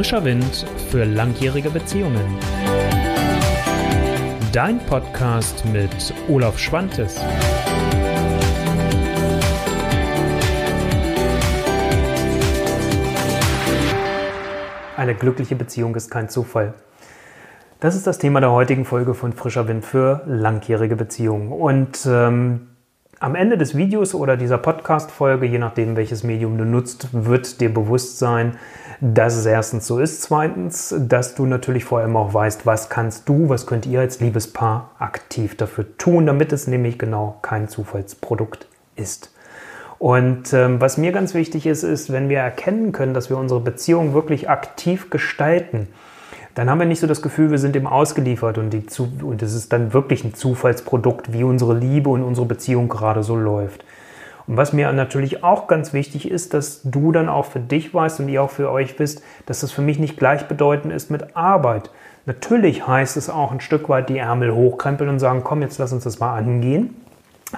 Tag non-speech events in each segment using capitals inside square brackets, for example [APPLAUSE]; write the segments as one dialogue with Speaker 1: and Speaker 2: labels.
Speaker 1: Frischer Wind für langjährige Beziehungen. Dein Podcast mit Olaf Schwantes.
Speaker 2: Eine glückliche Beziehung ist kein Zufall. Das ist das Thema der heutigen Folge von Frischer Wind für langjährige Beziehungen. Und ähm, am Ende des Videos oder dieser Podcast-Folge, je nachdem welches Medium du nutzt, wird dir bewusst sein, dass es erstens so ist. Zweitens, dass du natürlich vor allem auch weißt, was kannst du, was könnt ihr als Liebespaar aktiv dafür tun, damit es nämlich genau kein Zufallsprodukt ist. Und ähm, was mir ganz wichtig ist, ist, wenn wir erkennen können, dass wir unsere Beziehung wirklich aktiv gestalten, dann haben wir nicht so das Gefühl, wir sind dem ausgeliefert und, die, und es ist dann wirklich ein Zufallsprodukt, wie unsere Liebe und unsere Beziehung gerade so läuft. Und was mir natürlich auch ganz wichtig ist, dass du dann auch für dich weißt und ihr auch für euch wisst, dass das für mich nicht gleichbedeutend ist mit Arbeit. Natürlich heißt es auch ein Stück weit die Ärmel hochkrempeln und sagen, komm, jetzt lass uns das mal angehen.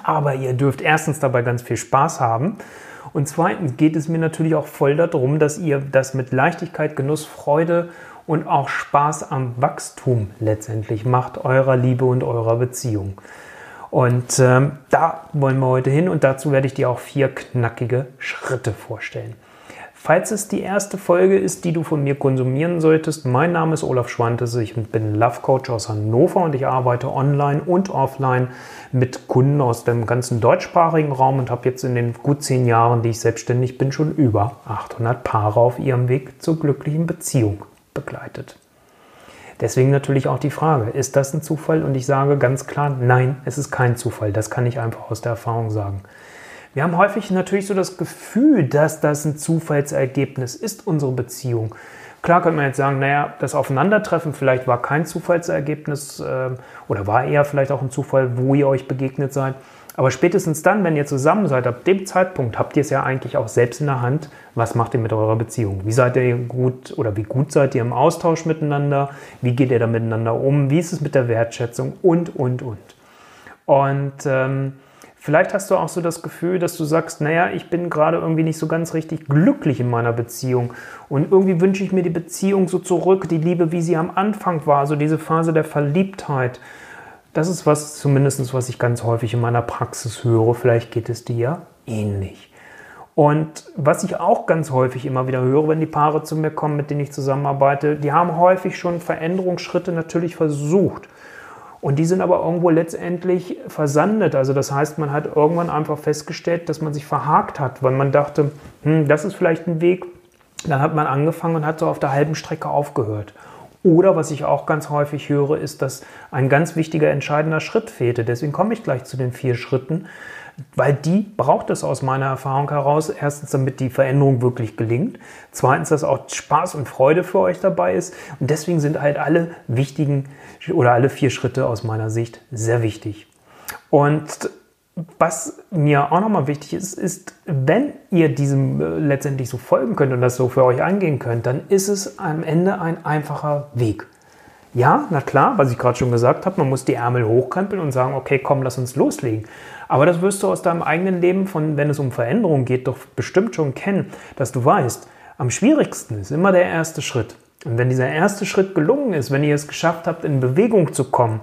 Speaker 2: Aber ihr dürft erstens dabei ganz viel Spaß haben. Und zweitens geht es mir natürlich auch voll darum, dass ihr das mit Leichtigkeit, Genuss, Freude und auch Spaß am Wachstum letztendlich macht, eurer Liebe und eurer Beziehung. Und ähm, da wollen wir heute hin und dazu werde ich dir auch vier knackige Schritte vorstellen. Falls es die erste Folge ist, die du von mir konsumieren solltest, mein Name ist Olaf Schwantes, ich bin Love Coach aus Hannover und ich arbeite online und offline mit Kunden aus dem ganzen deutschsprachigen Raum und habe jetzt in den gut zehn Jahren, die ich selbstständig bin, schon über 800 Paare auf ihrem Weg zur glücklichen Beziehung begleitet. Deswegen natürlich auch die Frage, ist das ein Zufall? Und ich sage ganz klar, nein, es ist kein Zufall. Das kann ich einfach aus der Erfahrung sagen. Wir haben häufig natürlich so das Gefühl, dass das ein Zufallsergebnis ist, unsere Beziehung. Klar könnte man jetzt sagen, naja, das Aufeinandertreffen vielleicht war kein Zufallsergebnis äh, oder war eher vielleicht auch ein Zufall, wo ihr euch begegnet seid. Aber spätestens dann, wenn ihr zusammen seid, ab dem Zeitpunkt habt ihr es ja eigentlich auch selbst in der Hand, was macht ihr mit eurer Beziehung? Wie seid ihr gut oder wie gut seid ihr im Austausch miteinander? Wie geht ihr da miteinander um? Wie ist es mit der Wertschätzung? Und, und, und. Und ähm, Vielleicht hast du auch so das Gefühl, dass du sagst, naja, ich bin gerade irgendwie nicht so ganz richtig glücklich in meiner Beziehung und irgendwie wünsche ich mir die Beziehung so zurück, die Liebe, wie sie am Anfang war, so diese Phase der Verliebtheit. Das ist was zumindest, was ich ganz häufig in meiner Praxis höre. Vielleicht geht es dir ähnlich. Und was ich auch ganz häufig immer wieder höre, wenn die Paare zu mir kommen, mit denen ich zusammenarbeite, die haben häufig schon Veränderungsschritte natürlich versucht. Und die sind aber irgendwo letztendlich versandet. Also das heißt, man hat irgendwann einfach festgestellt, dass man sich verhakt hat, weil man dachte, hm, das ist vielleicht ein Weg. Dann hat man angefangen und hat so auf der halben Strecke aufgehört. Oder was ich auch ganz häufig höre, ist, dass ein ganz wichtiger, entscheidender Schritt fehlte. Deswegen komme ich gleich zu den vier Schritten, weil die braucht es aus meiner Erfahrung heraus. Erstens, damit die Veränderung wirklich gelingt. Zweitens, dass auch Spaß und Freude für euch dabei ist. Und deswegen sind halt alle wichtigen oder alle vier Schritte aus meiner Sicht sehr wichtig. Und was mir auch nochmal wichtig ist, ist, wenn ihr diesem äh, letztendlich so folgen könnt und das so für euch angehen könnt, dann ist es am Ende ein einfacher Weg. Ja, na klar, was ich gerade schon gesagt habe, man muss die Ärmel hochkrempeln und sagen, okay, komm, lass uns loslegen. Aber das wirst du aus deinem eigenen Leben, von, wenn es um Veränderung geht, doch bestimmt schon kennen, dass du weißt, am schwierigsten ist immer der erste Schritt. Und wenn dieser erste Schritt gelungen ist, wenn ihr es geschafft habt, in Bewegung zu kommen,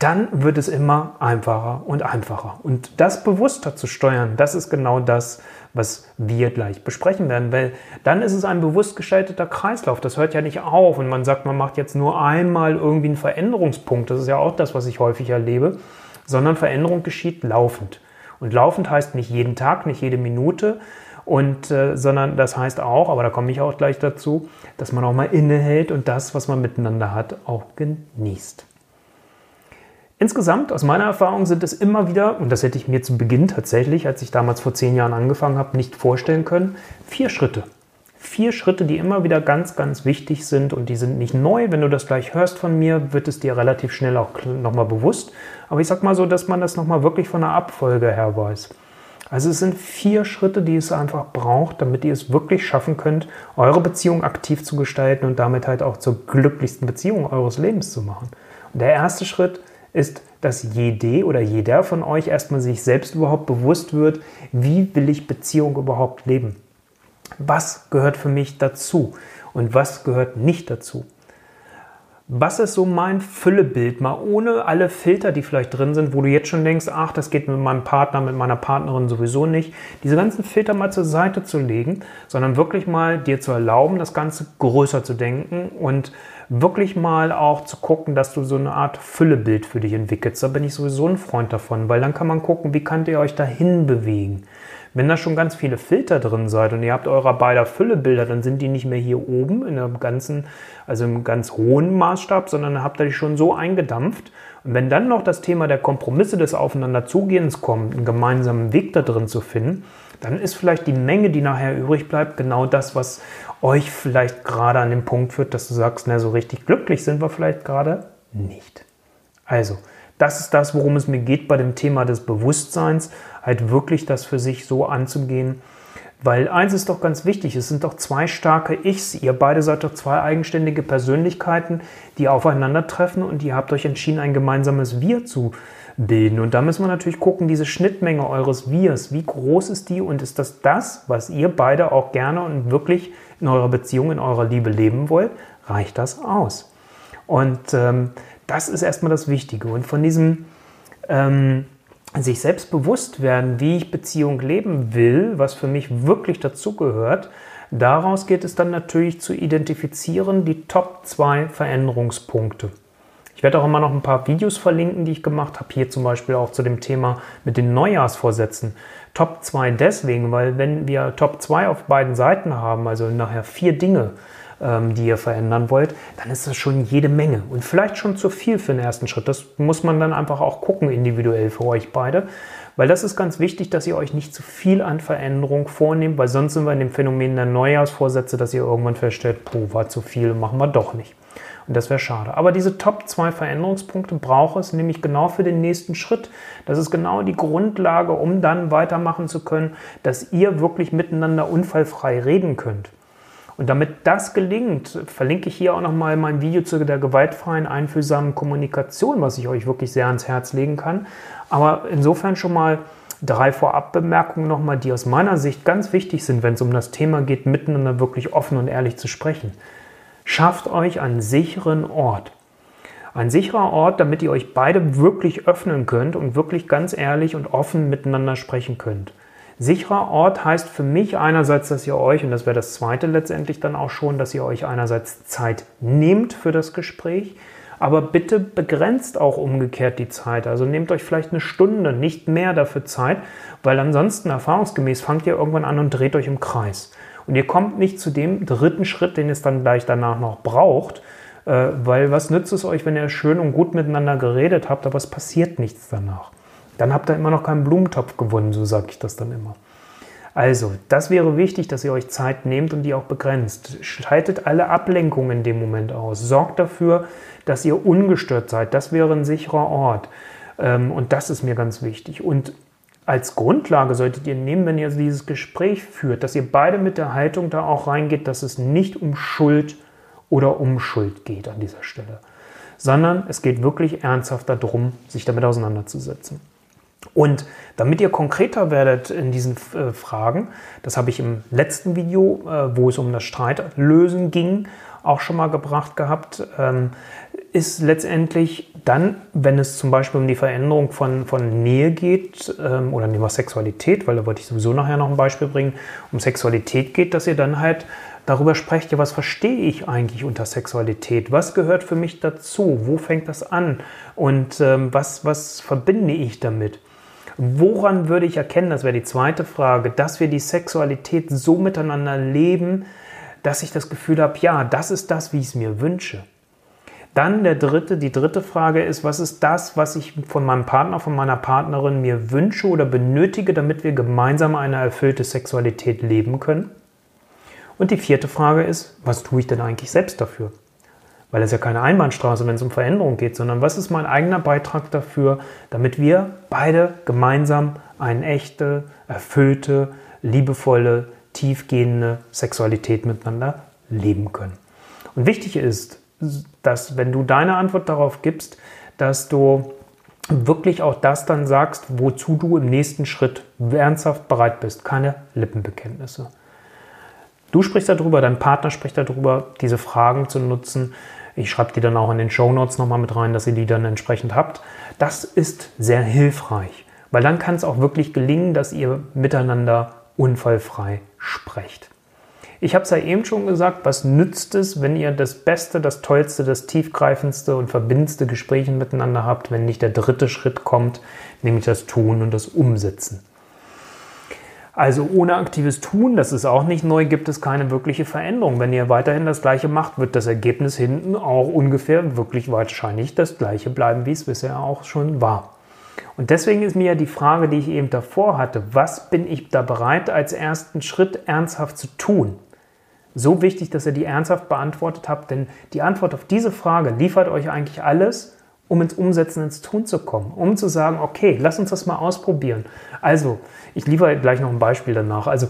Speaker 2: dann wird es immer einfacher und einfacher. Und das bewusster zu steuern, das ist genau das, was wir gleich besprechen werden, weil dann ist es ein bewusst gestalteter Kreislauf. Das hört ja nicht auf und man sagt, man macht jetzt nur einmal irgendwie einen Veränderungspunkt. Das ist ja auch das, was ich häufig erlebe, sondern Veränderung geschieht laufend. Und laufend heißt nicht jeden Tag, nicht jede Minute, und, äh, sondern das heißt auch, aber da komme ich auch gleich dazu, dass man auch mal innehält und das, was man miteinander hat, auch genießt. Insgesamt, aus meiner Erfahrung, sind es immer wieder, und das hätte ich mir zu Beginn tatsächlich, als ich damals vor zehn Jahren angefangen habe, nicht vorstellen können, vier Schritte. Vier Schritte, die immer wieder ganz, ganz wichtig sind und die sind nicht neu. Wenn du das gleich hörst von mir, wird es dir relativ schnell auch nochmal bewusst. Aber ich sag mal so, dass man das nochmal wirklich von der Abfolge her weiß. Also es sind vier Schritte, die es einfach braucht, damit ihr es wirklich schaffen könnt, eure Beziehung aktiv zu gestalten und damit halt auch zur glücklichsten Beziehung eures Lebens zu machen. Und der erste Schritt ist, dass jede oder jeder von euch erstmal sich selbst überhaupt bewusst wird, wie will ich Beziehung überhaupt leben? Was gehört für mich dazu? und was gehört nicht dazu. Was ist so mein Füllebild, mal ohne alle Filter, die vielleicht drin sind, wo du jetzt schon denkst, ach, das geht mit meinem Partner, mit meiner Partnerin sowieso nicht, diese ganzen Filter mal zur Seite zu legen, sondern wirklich mal dir zu erlauben, das Ganze größer zu denken und wirklich mal auch zu gucken, dass du so eine Art Füllebild für dich entwickelst. Da bin ich sowieso ein Freund davon, weil dann kann man gucken, wie könnt ihr euch dahin bewegen. Wenn da schon ganz viele Filter drin seid und ihr habt eurer beider Füllebilder, dann sind die nicht mehr hier oben in einem ganzen, also im ganz hohen Maßstab, sondern habt ihr die schon so eingedampft. Und wenn dann noch das Thema der Kompromisse des Aufeinanderzugehens kommt, einen gemeinsamen Weg da drin zu finden, dann ist vielleicht die Menge, die nachher übrig bleibt, genau das, was euch vielleicht gerade an dem Punkt führt, dass du sagst, na, so richtig glücklich sind wir vielleicht gerade nicht. Also, das ist das, worum es mir geht bei dem Thema des Bewusstseins, halt wirklich das für sich so anzugehen. Weil eins ist doch ganz wichtig, es sind doch zwei starke Ichs. Ihr beide seid doch zwei eigenständige Persönlichkeiten, die aufeinandertreffen und ihr habt euch entschieden, ein gemeinsames Wir zu bilden. Und da müssen wir natürlich gucken, diese Schnittmenge eures Wirs, wie groß ist die und ist das das, was ihr beide auch gerne und wirklich in eurer Beziehung, in eurer Liebe leben wollt? Reicht das aus? Und ähm, das ist erstmal das Wichtige. Und von diesem ähm, sich selbst bewusst werden, wie ich Beziehung leben will, was für mich wirklich dazugehört, daraus geht es dann natürlich zu identifizieren die Top 2 Veränderungspunkte. Ich werde auch immer noch ein paar Videos verlinken, die ich gemacht habe. Hier zum Beispiel auch zu dem Thema mit den Neujahrsvorsätzen. Top 2 deswegen, weil wenn wir Top 2 auf beiden Seiten haben, also nachher vier Dinge, ähm, die ihr verändern wollt, dann ist das schon jede Menge und vielleicht schon zu viel für den ersten Schritt. Das muss man dann einfach auch gucken, individuell für euch beide. Weil das ist ganz wichtig, dass ihr euch nicht zu viel an Veränderung vornehmt, weil sonst sind wir in dem Phänomen der Neujahrsvorsätze, dass ihr irgendwann feststellt, puh, war zu viel, machen wir doch nicht. Das wäre schade. Aber diese Top 2 Veränderungspunkte braucht es nämlich genau für den nächsten Schritt. Das ist genau die Grundlage, um dann weitermachen zu können, dass ihr wirklich miteinander unfallfrei reden könnt. Und damit das gelingt, verlinke ich hier auch nochmal mein Video zu der gewaltfreien, einfühlsamen Kommunikation, was ich euch wirklich sehr ans Herz legen kann. Aber insofern schon mal drei Vorabbemerkungen nochmal, die aus meiner Sicht ganz wichtig sind, wenn es um das Thema geht, miteinander wirklich offen und ehrlich zu sprechen. Schafft euch einen sicheren Ort. Ein sicherer Ort, damit ihr euch beide wirklich öffnen könnt und wirklich ganz ehrlich und offen miteinander sprechen könnt. Sicherer Ort heißt für mich einerseits, dass ihr euch, und das wäre das zweite letztendlich dann auch schon, dass ihr euch einerseits Zeit nehmt für das Gespräch, aber bitte begrenzt auch umgekehrt die Zeit. Also nehmt euch vielleicht eine Stunde, nicht mehr dafür Zeit, weil ansonsten erfahrungsgemäß fangt ihr irgendwann an und dreht euch im Kreis. Und ihr kommt nicht zu dem dritten Schritt, den es dann gleich danach noch braucht, äh, weil was nützt es euch, wenn ihr schön und gut miteinander geredet habt, aber es passiert nichts danach dann habt ihr immer noch keinen Blumentopf gewonnen, so sage ich das dann immer. Also, das wäre wichtig, dass ihr euch Zeit nehmt und die auch begrenzt. Schaltet alle Ablenkungen in dem Moment aus. Sorgt dafür, dass ihr ungestört seid. Das wäre ein sicherer Ort. Ähm, und das ist mir ganz wichtig. Und als Grundlage solltet ihr nehmen, wenn ihr dieses Gespräch führt, dass ihr beide mit der Haltung da auch reingeht, dass es nicht um Schuld oder um Schuld geht an dieser Stelle, sondern es geht wirklich ernsthaft darum, sich damit auseinanderzusetzen. Und damit ihr konkreter werdet in diesen äh, Fragen, das habe ich im letzten Video, äh, wo es um das Streitlösen ging, auch schon mal gebracht gehabt, ähm, ist letztendlich dann, wenn es zum Beispiel um die Veränderung von, von Nähe geht ähm, oder nehmen wir Sexualität, weil da wollte ich sowieso nachher noch ein Beispiel bringen, um Sexualität geht, dass ihr dann halt darüber sprecht, ja, was verstehe ich eigentlich unter Sexualität? Was gehört für mich dazu? Wo fängt das an? Und ähm, was, was verbinde ich damit? Woran würde ich erkennen, das wäre die zweite Frage, dass wir die Sexualität so miteinander leben, dass ich das Gefühl habe, ja, das ist das, wie ich es mir wünsche. Dann der dritte, die dritte Frage ist, was ist das, was ich von meinem Partner, von meiner Partnerin mir wünsche oder benötige, damit wir gemeinsam eine erfüllte Sexualität leben können? Und die vierte Frage ist, was tue ich denn eigentlich selbst dafür? weil es ja keine Einbahnstraße, wenn es um Veränderung geht, sondern was ist mein eigener Beitrag dafür, damit wir beide gemeinsam eine echte, erfüllte, liebevolle, tiefgehende Sexualität miteinander leben können. Und wichtig ist, dass wenn du deine Antwort darauf gibst, dass du wirklich auch das dann sagst, wozu du im nächsten Schritt ernsthaft bereit bist. Keine Lippenbekenntnisse. Du sprichst darüber, dein Partner spricht darüber, diese Fragen zu nutzen. Ich schreibe die dann auch in den Show Notes nochmal mit rein, dass ihr die dann entsprechend habt. Das ist sehr hilfreich, weil dann kann es auch wirklich gelingen, dass ihr miteinander unfallfrei sprecht. Ich habe es ja eben schon gesagt, was nützt es, wenn ihr das beste, das tollste, das tiefgreifendste und verbindendste Gespräch miteinander habt, wenn nicht der dritte Schritt kommt, nämlich das Tun und das Umsetzen. Also ohne aktives Tun, das ist auch nicht neu, gibt es keine wirkliche Veränderung. Wenn ihr weiterhin das gleiche macht, wird das Ergebnis hinten auch ungefähr wirklich wahrscheinlich das gleiche bleiben, wie es bisher auch schon war. Und deswegen ist mir ja die Frage, die ich eben davor hatte, was bin ich da bereit als ersten Schritt ernsthaft zu tun? So wichtig, dass ihr die ernsthaft beantwortet habt, denn die Antwort auf diese Frage liefert euch eigentlich alles, um ins Umsetzen, ins Tun zu kommen, um zu sagen, okay, lass uns das mal ausprobieren. Also, ich liefere gleich noch ein Beispiel danach. Also,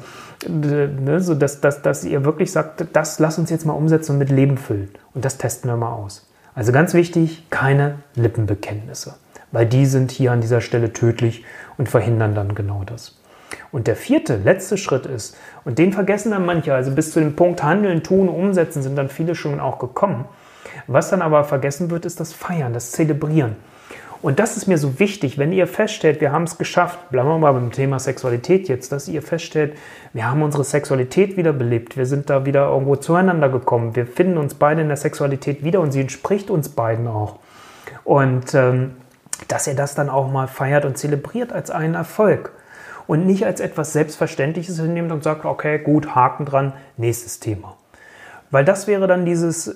Speaker 2: ne, so dass, dass, dass ihr wirklich sagt, das lass uns jetzt mal umsetzen und mit Leben füllen. Und das testen wir mal aus. Also ganz wichtig, keine Lippenbekenntnisse, weil die sind hier an dieser Stelle tödlich und verhindern dann genau das. Und der vierte, letzte Schritt ist, und den vergessen dann manche, also bis zu dem Punkt Handeln, Tun, Umsetzen sind dann viele schon auch gekommen. Was dann aber vergessen wird, ist das Feiern, das Zelebrieren. Und das ist mir so wichtig, wenn ihr feststellt, wir haben es geschafft, bleiben wir mal beim Thema Sexualität jetzt, dass ihr feststellt, wir haben unsere Sexualität wiederbelebt, wir sind da wieder irgendwo zueinander gekommen, wir finden uns beide in der Sexualität wieder und sie entspricht uns beiden auch. Und ähm, dass ihr das dann auch mal feiert und zelebriert als einen Erfolg und nicht als etwas Selbstverständliches hinnehmt und sagt, okay, gut, Haken dran, nächstes Thema. Weil das wäre dann dieses,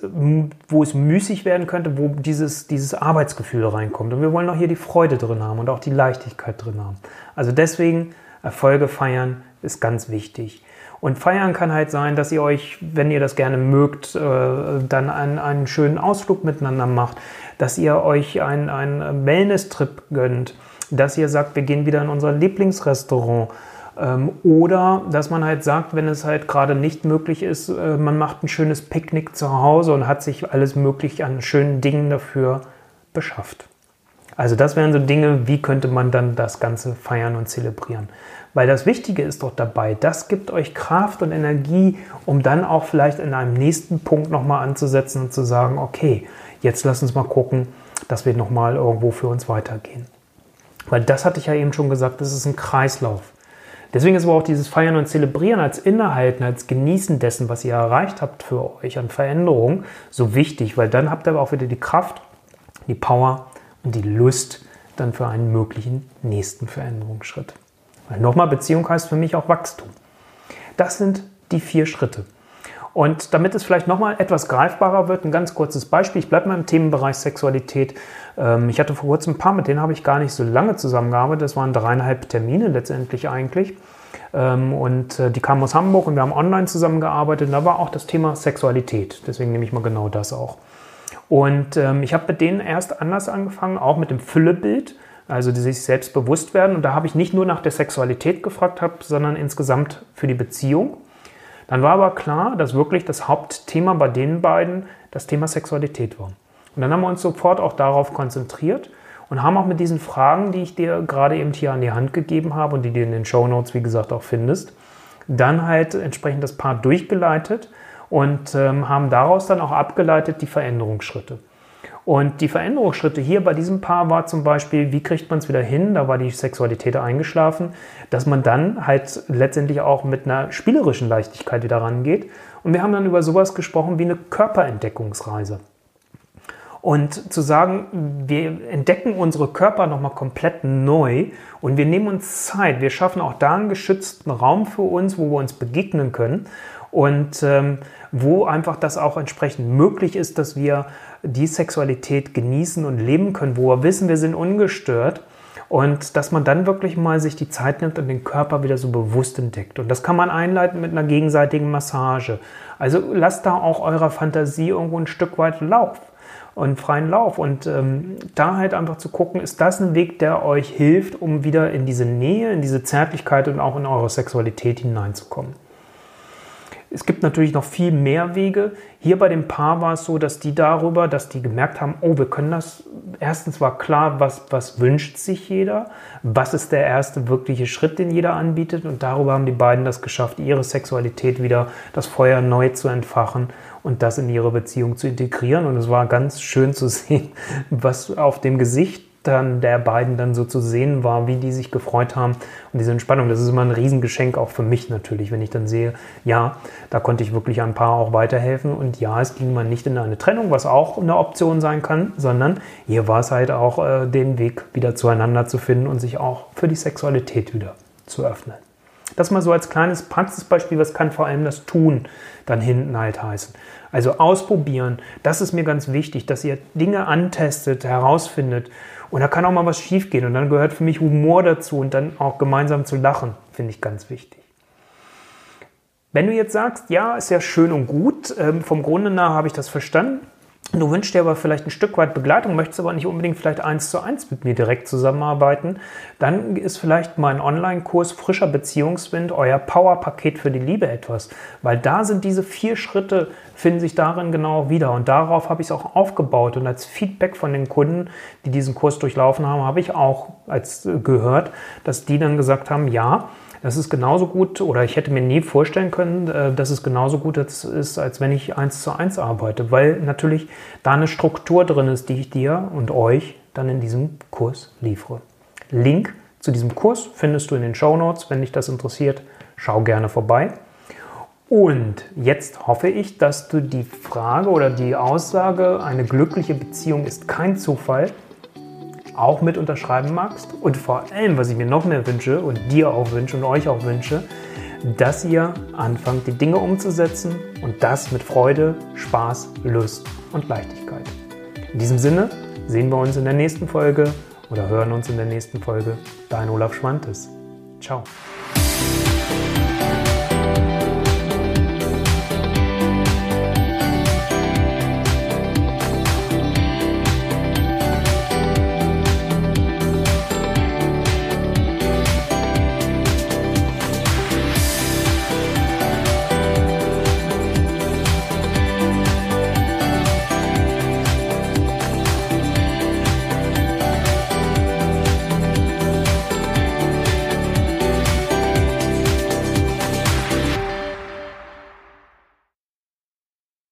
Speaker 2: wo es müßig werden könnte, wo dieses, dieses Arbeitsgefühl reinkommt. Und wir wollen auch hier die Freude drin haben und auch die Leichtigkeit drin haben. Also deswegen Erfolge feiern ist ganz wichtig. Und feiern kann halt sein, dass ihr euch, wenn ihr das gerne mögt, äh, dann einen, einen schönen Ausflug miteinander macht, dass ihr euch einen, einen Wellness-Trip gönnt, dass ihr sagt, wir gehen wieder in unser Lieblingsrestaurant ähm, oder dass man halt sagt, wenn es halt gerade nicht möglich ist, äh, man macht ein schönes Picknick zu Hause und hat sich alles möglich an schönen Dingen dafür beschafft. Also das wären so Dinge, wie könnte man dann das Ganze feiern und zelebrieren. Weil das Wichtige ist doch dabei, das gibt euch Kraft und Energie, um dann auch vielleicht in einem nächsten Punkt nochmal anzusetzen und zu sagen, okay, jetzt lass uns mal gucken, dass wir nochmal irgendwo für uns weitergehen. Weil das hatte ich ja eben schon gesagt, das ist ein Kreislauf. Deswegen ist aber auch dieses Feiern und Zelebrieren als Innehalten, als Genießen dessen, was ihr erreicht habt für euch an Veränderungen, so wichtig, weil dann habt ihr aber auch wieder die Kraft, die Power und die Lust dann für einen möglichen nächsten Veränderungsschritt. Weil nochmal, Beziehung heißt für mich auch Wachstum. Das sind die vier Schritte. Und damit es vielleicht nochmal etwas greifbarer wird, ein ganz kurzes Beispiel. Ich bleibe mal im Themenbereich Sexualität. Ähm, ich hatte vor kurzem ein paar, mit denen habe ich gar nicht so lange zusammengearbeitet. Das waren dreieinhalb Termine letztendlich eigentlich. Ähm, und äh, die kamen aus Hamburg und wir haben online zusammengearbeitet. Und da war auch das Thema Sexualität. Deswegen nehme ich mal genau das auch. Und ähm, ich habe mit denen erst anders angefangen, auch mit dem Füllebild also die sich selbst bewusst werden. Und da habe ich nicht nur nach der Sexualität gefragt, sondern insgesamt für die Beziehung. Dann war aber klar, dass wirklich das Hauptthema bei den beiden das Thema Sexualität war. Und dann haben wir uns sofort auch darauf konzentriert und haben auch mit diesen Fragen, die ich dir gerade eben hier an die Hand gegeben habe und die du in den Show Notes, wie gesagt, auch findest, dann halt entsprechend das Paar durchgeleitet und ähm, haben daraus dann auch abgeleitet die Veränderungsschritte. Und die Veränderungsschritte hier bei diesem Paar war zum Beispiel, wie kriegt man es wieder hin, da war die Sexualität eingeschlafen, dass man dann halt letztendlich auch mit einer spielerischen Leichtigkeit wieder rangeht. Und wir haben dann über sowas gesprochen wie eine Körperentdeckungsreise. Und zu sagen, wir entdecken unsere Körper nochmal komplett neu und wir nehmen uns Zeit. Wir schaffen auch da einen geschützten Raum für uns, wo wir uns begegnen können und ähm, wo einfach das auch entsprechend möglich ist, dass wir die Sexualität genießen und leben können, wo wir wissen, wir sind ungestört und dass man dann wirklich mal sich die Zeit nimmt und den Körper wieder so bewusst entdeckt. Und das kann man einleiten mit einer gegenseitigen Massage. Also lasst da auch eurer Fantasie irgendwo ein Stück weit Lauf und freien Lauf. Und ähm, da halt einfach zu gucken, ist das ein Weg, der euch hilft, um wieder in diese Nähe, in diese Zärtlichkeit und auch in eure Sexualität hineinzukommen. Es gibt natürlich noch viel mehr Wege. Hier bei dem Paar war es so, dass die darüber, dass die gemerkt haben, oh, wir können das. Erstens war klar, was, was wünscht sich jeder, was ist der erste wirkliche Schritt, den jeder anbietet. Und darüber haben die beiden das geschafft, ihre Sexualität wieder, das Feuer neu zu entfachen und das in ihre Beziehung zu integrieren. Und es war ganz schön zu [LAUGHS] sehen, was auf dem Gesicht dann der beiden dann so zu sehen war, wie die sich gefreut haben und diese Entspannung. Das ist immer ein Riesengeschenk auch für mich natürlich, wenn ich dann sehe, ja, da konnte ich wirklich ein Paar auch weiterhelfen und ja, es ging mal nicht in eine Trennung, was auch eine Option sein kann, sondern hier war es halt auch äh, den Weg wieder zueinander zu finden und sich auch für die Sexualität wieder zu öffnen. Das mal so als kleines Praxisbeispiel, was kann vor allem das Tun dann hinten halt heißen. Also ausprobieren, das ist mir ganz wichtig, dass ihr Dinge antestet, herausfindet und da kann auch mal was schiefgehen. Und dann gehört für mich Humor dazu und dann auch gemeinsam zu lachen, finde ich ganz wichtig. Wenn du jetzt sagst, ja, ist ja schön und gut, ähm, vom Grunde nach habe ich das verstanden, Du wünschst dir aber vielleicht ein Stück weit Begleitung, möchtest aber nicht unbedingt vielleicht eins zu eins mit mir direkt zusammenarbeiten, dann ist vielleicht mein Online-Kurs Frischer Beziehungswind euer Power-Paket für die Liebe etwas, weil da sind diese vier Schritte, finden sich darin genau wieder. Und darauf habe ich es auch aufgebaut. Und als Feedback von den Kunden, die diesen Kurs durchlaufen haben, habe ich auch als äh, gehört, dass die dann gesagt haben, ja, das ist genauso gut, oder ich hätte mir nie vorstellen können, äh, dass es genauso gut ist, als wenn ich eins zu eins arbeite, weil natürlich da eine Struktur drin ist, die ich dir und euch dann in diesem Kurs liefere. Link zu diesem Kurs findest du in den Show Notes. Wenn dich das interessiert, schau gerne vorbei. Und jetzt hoffe ich, dass du die Frage oder die Aussage, eine glückliche Beziehung ist kein Zufall, auch mit unterschreiben magst. Und vor allem, was ich mir noch mehr wünsche und dir auch wünsche und euch auch wünsche, dass ihr anfangt, die Dinge umzusetzen und das mit Freude, Spaß, Lust und Leichtigkeit. In diesem Sinne sehen wir uns in der nächsten Folge oder hören uns in der nächsten Folge. Dein Olaf Schwantes. Ciao.